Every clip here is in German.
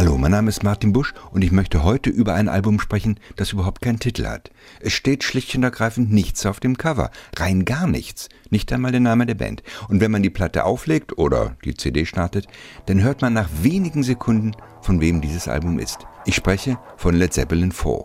Hallo, mein Name ist Martin Busch und ich möchte heute über ein Album sprechen, das überhaupt keinen Titel hat. Es steht schlicht und ergreifend nichts auf dem Cover, rein gar nichts, nicht einmal der Name der Band. Und wenn man die Platte auflegt oder die CD startet, dann hört man nach wenigen Sekunden, von wem dieses Album ist. Ich spreche von Led Zeppelin 4.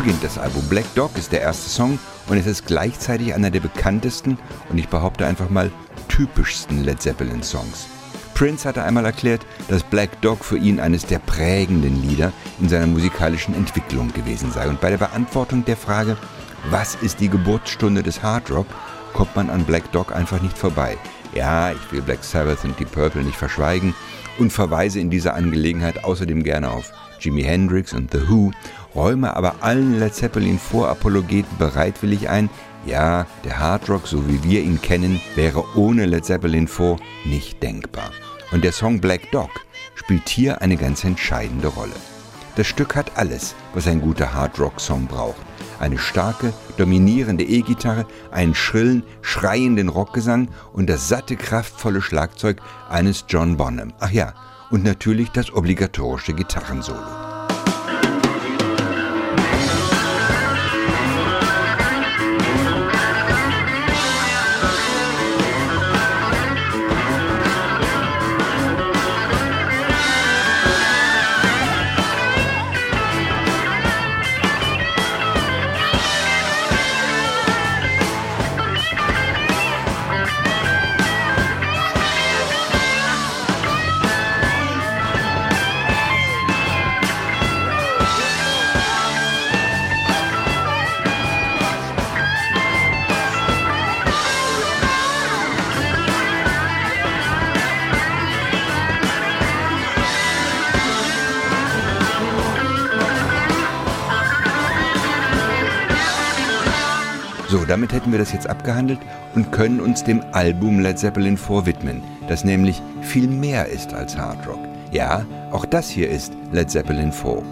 beginnt das Album. Black Dog ist der erste Song und es ist gleichzeitig einer der bekanntesten und ich behaupte einfach mal typischsten Led Zeppelin Songs. Prince hatte einmal erklärt, dass Black Dog für ihn eines der prägenden Lieder in seiner musikalischen Entwicklung gewesen sei. Und bei der Beantwortung der Frage, was ist die Geburtsstunde des Hard Rock, kommt man an Black Dog einfach nicht vorbei. Ja, ich will Black Sabbath und Deep Purple nicht verschweigen und verweise in dieser Angelegenheit außerdem gerne auf Jimi Hendrix und The Who räume aber allen Led Zeppelin Vorapologeten bereitwillig ein, ja, der Hard Rock, so wie wir ihn kennen, wäre ohne Led Zeppelin 4 nicht denkbar. Und der Song Black Dog spielt hier eine ganz entscheidende Rolle. Das Stück hat alles, was ein guter Hard Rock Song braucht. Eine starke, dominierende E-Gitarre, einen schrillen, schreienden Rockgesang und das satte, kraftvolle Schlagzeug eines John Bonham. Ach ja, und natürlich das obligatorische Gitarrensolo. Damit hätten wir das jetzt abgehandelt und können uns dem Album Led Zeppelin vorwidmen, das nämlich viel mehr ist als Hard Rock. Ja, auch das hier ist Led Zeppelin 4.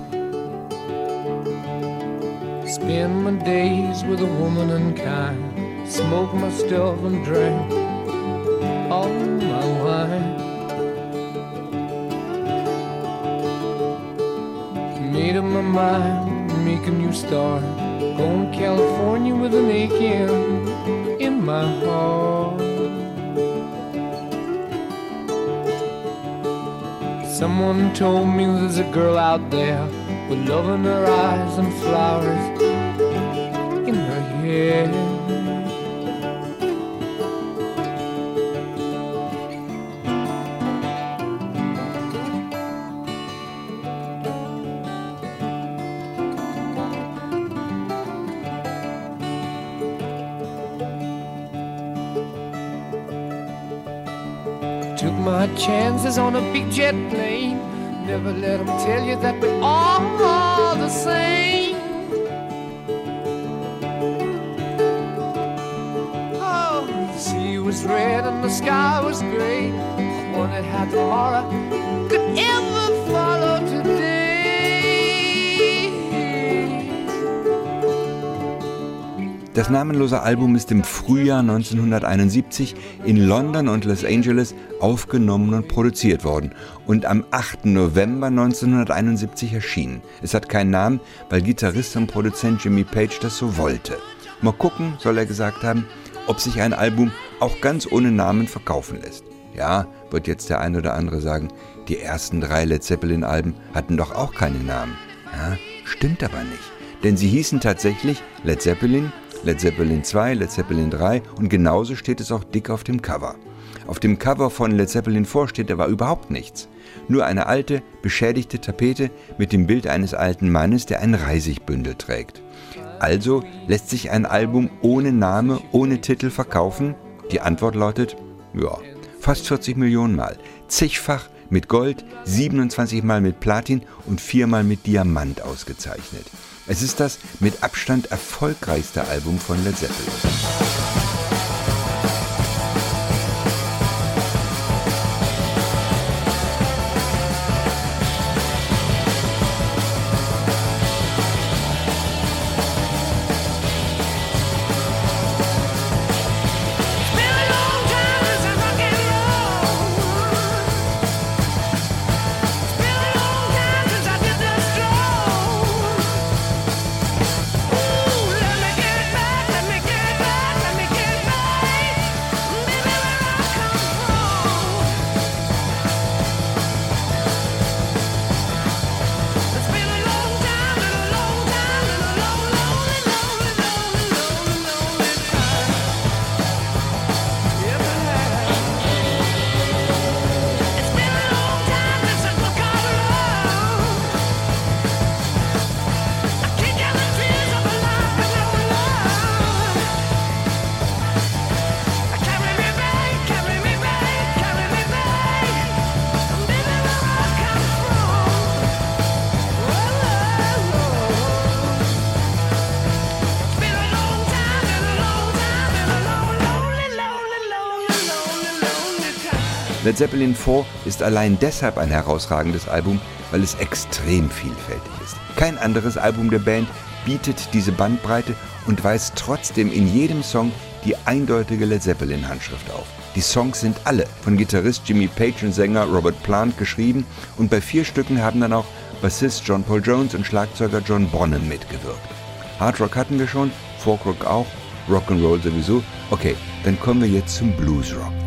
Spend my days with a woman and kind, smoke my stuff and drink all my wine. Made up my mind make a new start. Going California with an aching in my heart. Someone told me there's a girl out there with love in her eyes and flowers in her hair. Chances on a big jet plane. Never let them tell you that we're all the same. Oh, the sea was red and the sky was gray. I wondered how tomorrow Das namenlose Album ist im Frühjahr 1971 in London und Los Angeles aufgenommen und produziert worden und am 8. November 1971 erschienen. Es hat keinen Namen, weil Gitarrist und Produzent Jimmy Page das so wollte. Mal gucken, soll er gesagt haben, ob sich ein Album auch ganz ohne Namen verkaufen lässt. Ja, wird jetzt der ein oder andere sagen, die ersten drei Led Zeppelin-Alben hatten doch auch keine Namen. Ja, stimmt aber nicht. Denn sie hießen tatsächlich Led Zeppelin, Led Zeppelin 2, Led Zeppelin 3 und genauso steht es auch dick auf dem Cover. Auf dem Cover von Led Zeppelin 4 steht aber überhaupt nichts. Nur eine alte, beschädigte Tapete mit dem Bild eines alten Mannes, der ein Reisigbündel trägt. Also lässt sich ein Album ohne Name, ohne Titel verkaufen? Die Antwort lautet, ja, fast 40 Millionen Mal, zigfach mit Gold, 27 Mal mit Platin und viermal mit Diamant ausgezeichnet. Es ist das mit Abstand erfolgreichste Album von Led Zeppelin. Zeppelin 4 ist allein deshalb ein herausragendes Album, weil es extrem vielfältig ist. Kein anderes Album der Band bietet diese Bandbreite und weist trotzdem in jedem Song die eindeutige Led Zeppelin-Handschrift auf. Die Songs sind alle von Gitarrist Jimmy Page und Sänger Robert Plant geschrieben und bei vier Stücken haben dann auch Bassist John Paul Jones und Schlagzeuger John Bonham mitgewirkt. Hard Rock hatten wir schon, Folk Rock auch, Rock'n'Roll sowieso. Okay, dann kommen wir jetzt zum Blues Rock.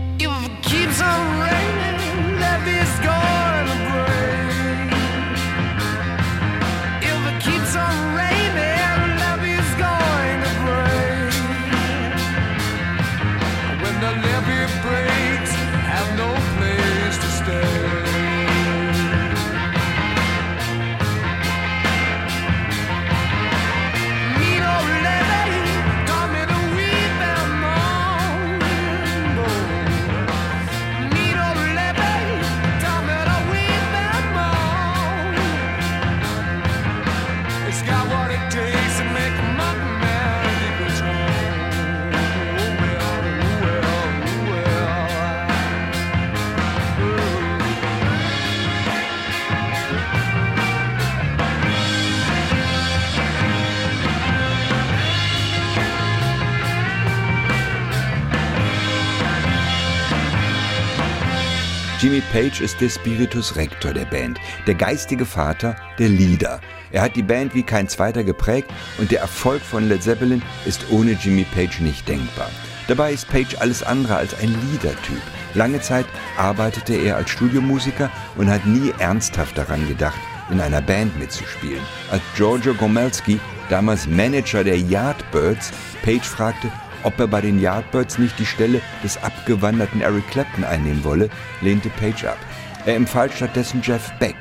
Page ist der Spiritus Rector der Band, der geistige Vater der Lieder. Er hat die Band wie kein zweiter geprägt und der Erfolg von Led Zeppelin ist ohne Jimmy Page nicht denkbar. Dabei ist Page alles andere als ein Liedertyp. Lange Zeit arbeitete er als Studiomusiker und hat nie ernsthaft daran gedacht, in einer Band mitzuspielen. Als Giorgio Gomelski, damals Manager der Yardbirds, Page fragte, ob er bei den Yardbirds nicht die Stelle des abgewanderten Eric Clapton einnehmen wolle, lehnte Page ab. Er empfahl stattdessen Jeff Beck,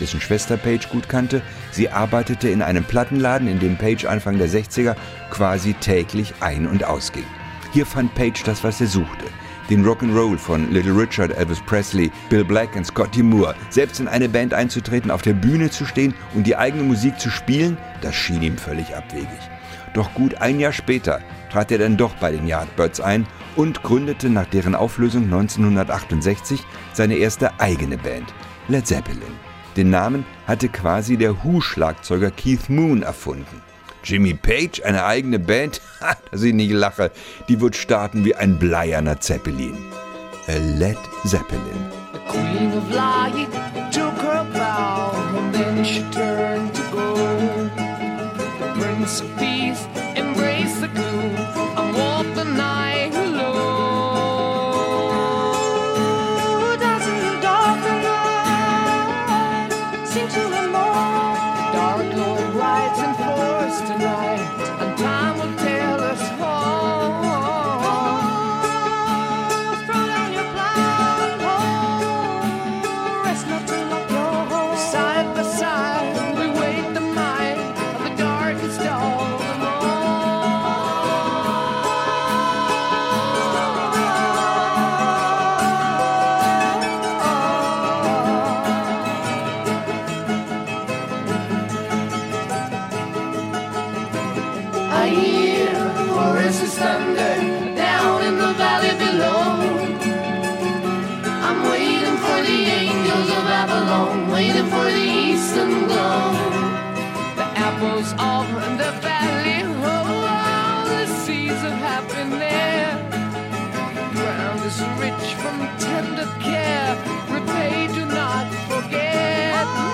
dessen Schwester Page gut kannte. Sie arbeitete in einem Plattenladen, in dem Page Anfang der 60er quasi täglich ein- und ausging. Hier fand Page das, was er suchte. Den Rock'n'Roll von Little Richard, Elvis Presley, Bill Black und Scotty Moore. Selbst in eine Band einzutreten, auf der Bühne zu stehen und die eigene Musik zu spielen, das schien ihm völlig abwegig. Doch gut ein Jahr später trat er dann doch bei den Yardbirds ein und gründete nach deren Auflösung 1968 seine erste eigene Band, Led Zeppelin. Den Namen hatte quasi der Who-Schlagzeuger Keith Moon erfunden. Jimmy Page, eine eigene Band? Dass ich nicht lache. Die wird starten wie ein bleierner Zeppelin. A Led Zeppelin. The queen of light took her bow and then she turned to go. The prince of peace I hear Horace's thunder down in the valley below. I'm waiting for the angels of Avalon, waiting for the eastern glow. The apples of the valley, oh, the seeds of happiness. Ground is rich from tender care. Repay, do not forget.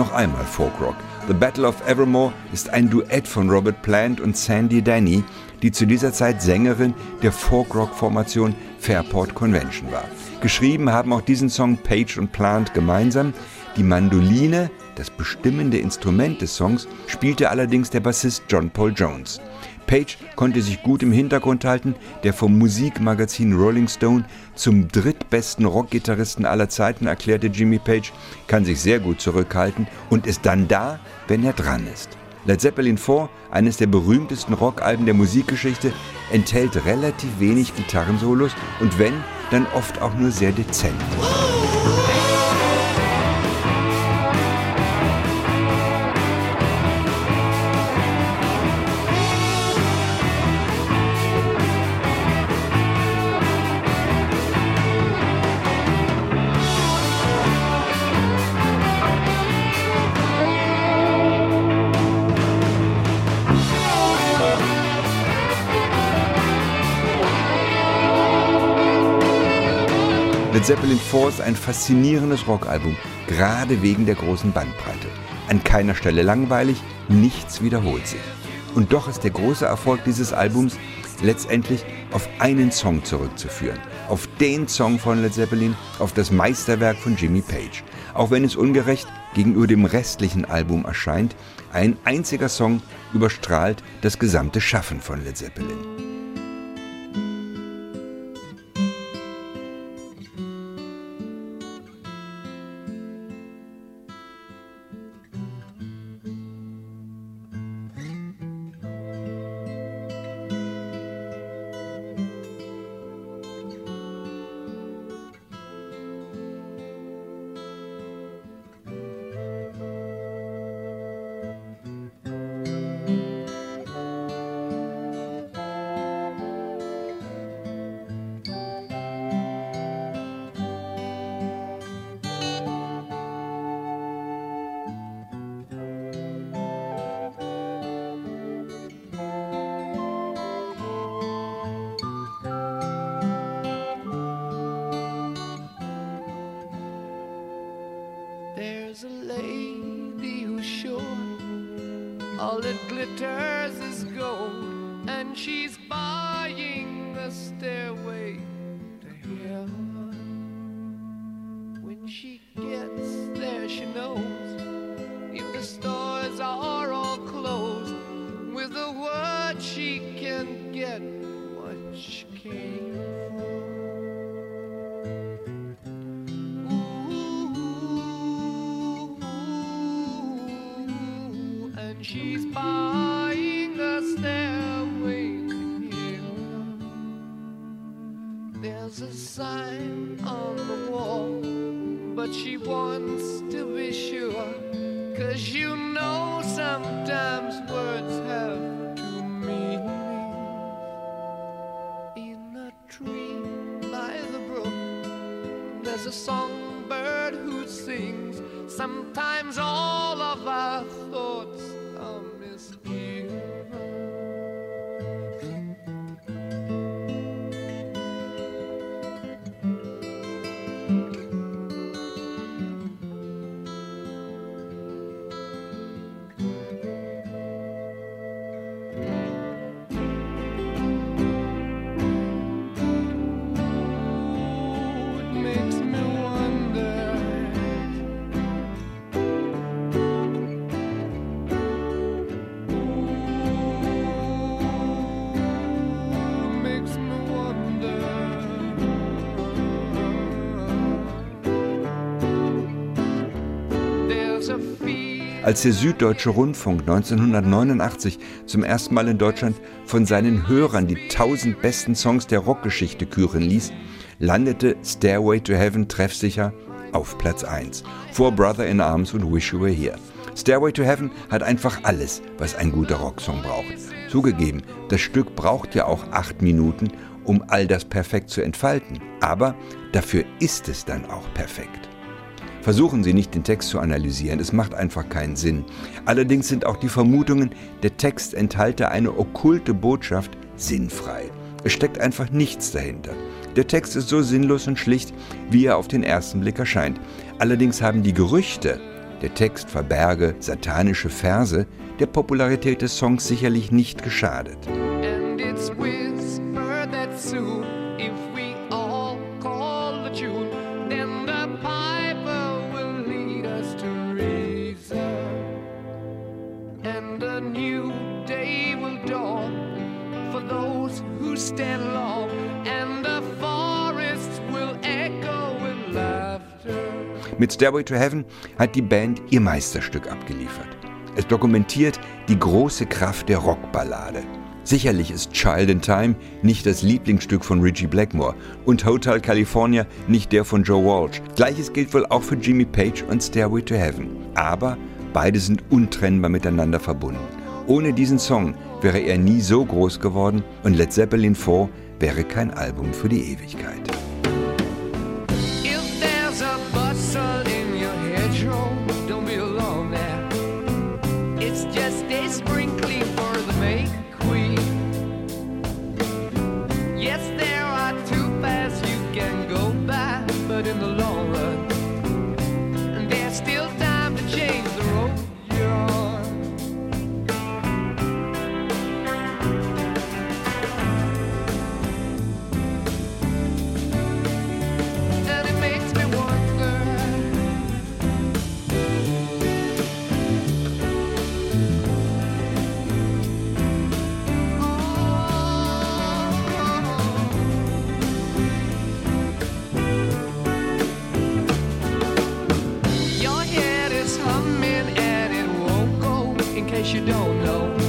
Noch einmal Folkrock. The Battle of Evermore ist ein Duett von Robert Plant und Sandy Denny, die zu dieser Zeit Sängerin der Folkrock-Formation Fairport Convention war. Geschrieben haben auch diesen Song Page und Plant gemeinsam. Die Mandoline, das bestimmende Instrument des Songs, spielte allerdings der Bassist John Paul Jones. Page konnte sich gut im Hintergrund halten, der vom Musikmagazin Rolling Stone zum drittbesten Rockgitarristen aller Zeiten erklärte Jimmy Page, kann sich sehr gut zurückhalten und ist dann da, wenn er dran ist. Led Zeppelin 4, eines der berühmtesten Rockalben der Musikgeschichte, enthält relativ wenig Gitarrensolos und wenn, dann oft auch nur sehr dezent. Led Zeppelin 4 ist ein faszinierendes Rockalbum, gerade wegen der großen Bandbreite. An keiner Stelle langweilig, nichts wiederholt sich. Und doch ist der große Erfolg dieses Albums letztendlich auf einen Song zurückzuführen. Auf den Song von Led Zeppelin, auf das Meisterwerk von Jimmy Page. Auch wenn es ungerecht gegenüber dem restlichen Album erscheint, ein einziger Song überstrahlt das gesamte Schaffen von Led Zeppelin. All that glitters is gold, and she's buying a stairway to heaven. When she gets there, she knows sign on the wall, but she wants to Als der Süddeutsche Rundfunk 1989 zum ersten Mal in Deutschland von seinen Hörern die 1000 besten Songs der Rockgeschichte küren ließ, landete Stairway to Heaven treffsicher auf Platz 1 vor Brother in Arms und Wish You Were Here. Stairway to Heaven hat einfach alles, was ein guter Rocksong braucht. Zugegeben, das Stück braucht ja auch acht Minuten, um all das perfekt zu entfalten. Aber dafür ist es dann auch perfekt. Versuchen Sie nicht, den Text zu analysieren, es macht einfach keinen Sinn. Allerdings sind auch die Vermutungen, der Text enthalte eine okkulte Botschaft, sinnfrei. Es steckt einfach nichts dahinter. Der Text ist so sinnlos und schlicht, wie er auf den ersten Blick erscheint. Allerdings haben die Gerüchte, der Text verberge satanische Verse, der Popularität des Songs sicherlich nicht geschadet. Mit Stairway to Heaven hat die Band ihr Meisterstück abgeliefert. Es dokumentiert die große Kraft der Rockballade. Sicherlich ist Child in Time nicht das Lieblingsstück von Richie Blackmore und Hotel California nicht der von Joe Walsh. Gleiches gilt wohl auch für Jimmy Page und Stairway to Heaven. Aber beide sind untrennbar miteinander verbunden. Ohne diesen Song wäre er nie so groß geworden und Led Zeppelin 4 wäre kein Album für die Ewigkeit. place you don't know.